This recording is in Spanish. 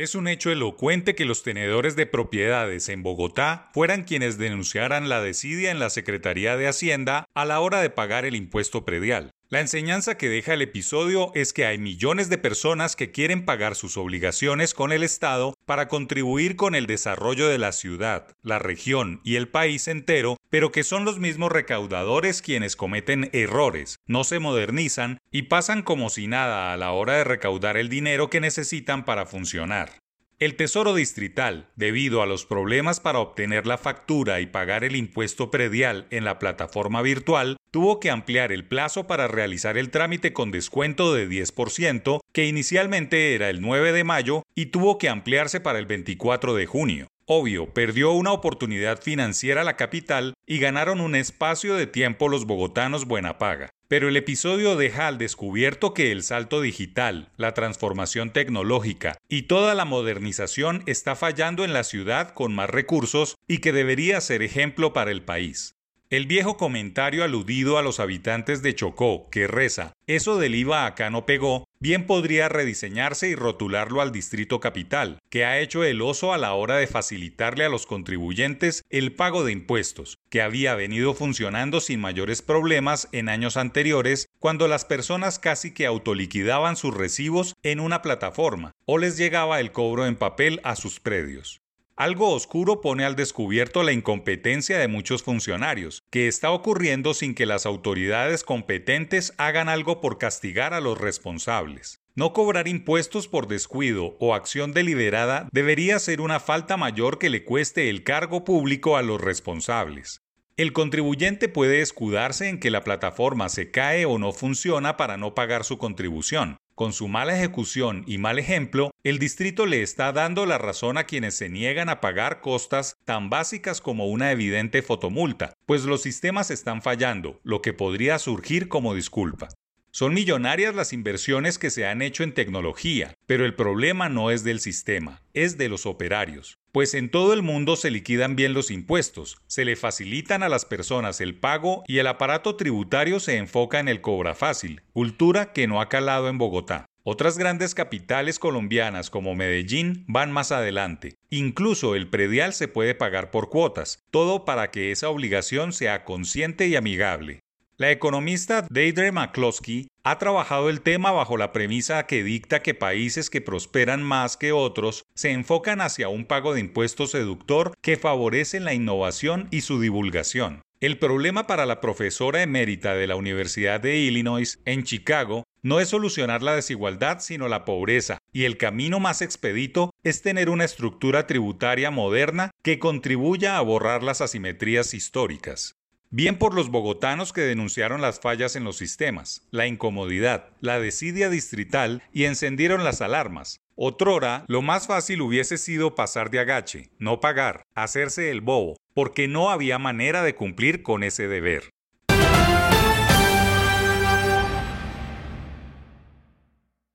Es un hecho elocuente que los tenedores de propiedades en Bogotá fueran quienes denunciaran la desidia en la Secretaría de Hacienda a la hora de pagar el impuesto predial. La enseñanza que deja el episodio es que hay millones de personas que quieren pagar sus obligaciones con el Estado para contribuir con el desarrollo de la ciudad, la región y el país entero, pero que son los mismos recaudadores quienes cometen errores, no se modernizan y pasan como si nada a la hora de recaudar el dinero que necesitan para funcionar. El Tesoro Distrital, debido a los problemas para obtener la factura y pagar el impuesto predial en la plataforma virtual, tuvo que ampliar el plazo para realizar el trámite con descuento de 10%, que inicialmente era el 9 de mayo, y tuvo que ampliarse para el 24 de junio. Obvio, perdió una oportunidad financiera la capital y ganaron un espacio de tiempo los bogotanos buena paga. Pero el episodio deja al descubierto que el salto digital, la transformación tecnológica y toda la modernización está fallando en la ciudad con más recursos y que debería ser ejemplo para el país. El viejo comentario aludido a los habitantes de Chocó, que reza, eso del IVA acá no pegó, bien podría rediseñarse y rotularlo al Distrito Capital, que ha hecho el oso a la hora de facilitarle a los contribuyentes el pago de impuestos, que había venido funcionando sin mayores problemas en años anteriores, cuando las personas casi que autoliquidaban sus recibos en una plataforma, o les llegaba el cobro en papel a sus predios. Algo oscuro pone al descubierto la incompetencia de muchos funcionarios, que está ocurriendo sin que las autoridades competentes hagan algo por castigar a los responsables. No cobrar impuestos por descuido o acción deliberada debería ser una falta mayor que le cueste el cargo público a los responsables. El contribuyente puede escudarse en que la plataforma se cae o no funciona para no pagar su contribución, con su mala ejecución y mal ejemplo, el distrito le está dando la razón a quienes se niegan a pagar costas tan básicas como una evidente fotomulta, pues los sistemas están fallando, lo que podría surgir como disculpa. Son millonarias las inversiones que se han hecho en tecnología, pero el problema no es del sistema, es de los operarios. Pues en todo el mundo se liquidan bien los impuestos, se le facilitan a las personas el pago y el aparato tributario se enfoca en el cobra fácil, cultura que no ha calado en Bogotá. Otras grandes capitales colombianas como Medellín van más adelante. Incluso el predial se puede pagar por cuotas, todo para que esa obligación sea consciente y amigable. La economista Deidre McCloskey ha trabajado el tema bajo la premisa que dicta que países que prosperan más que otros se enfocan hacia un pago de impuestos seductor que favorece la innovación y su divulgación. El problema para la profesora emérita de la Universidad de Illinois en Chicago no es solucionar la desigualdad, sino la pobreza, y el camino más expedito es tener una estructura tributaria moderna que contribuya a borrar las asimetrías históricas. Bien por los bogotanos que denunciaron las fallas en los sistemas, la incomodidad, la desidia distrital y encendieron las alarmas. Otrora, lo más fácil hubiese sido pasar de agache, no pagar, hacerse el bobo, porque no había manera de cumplir con ese deber.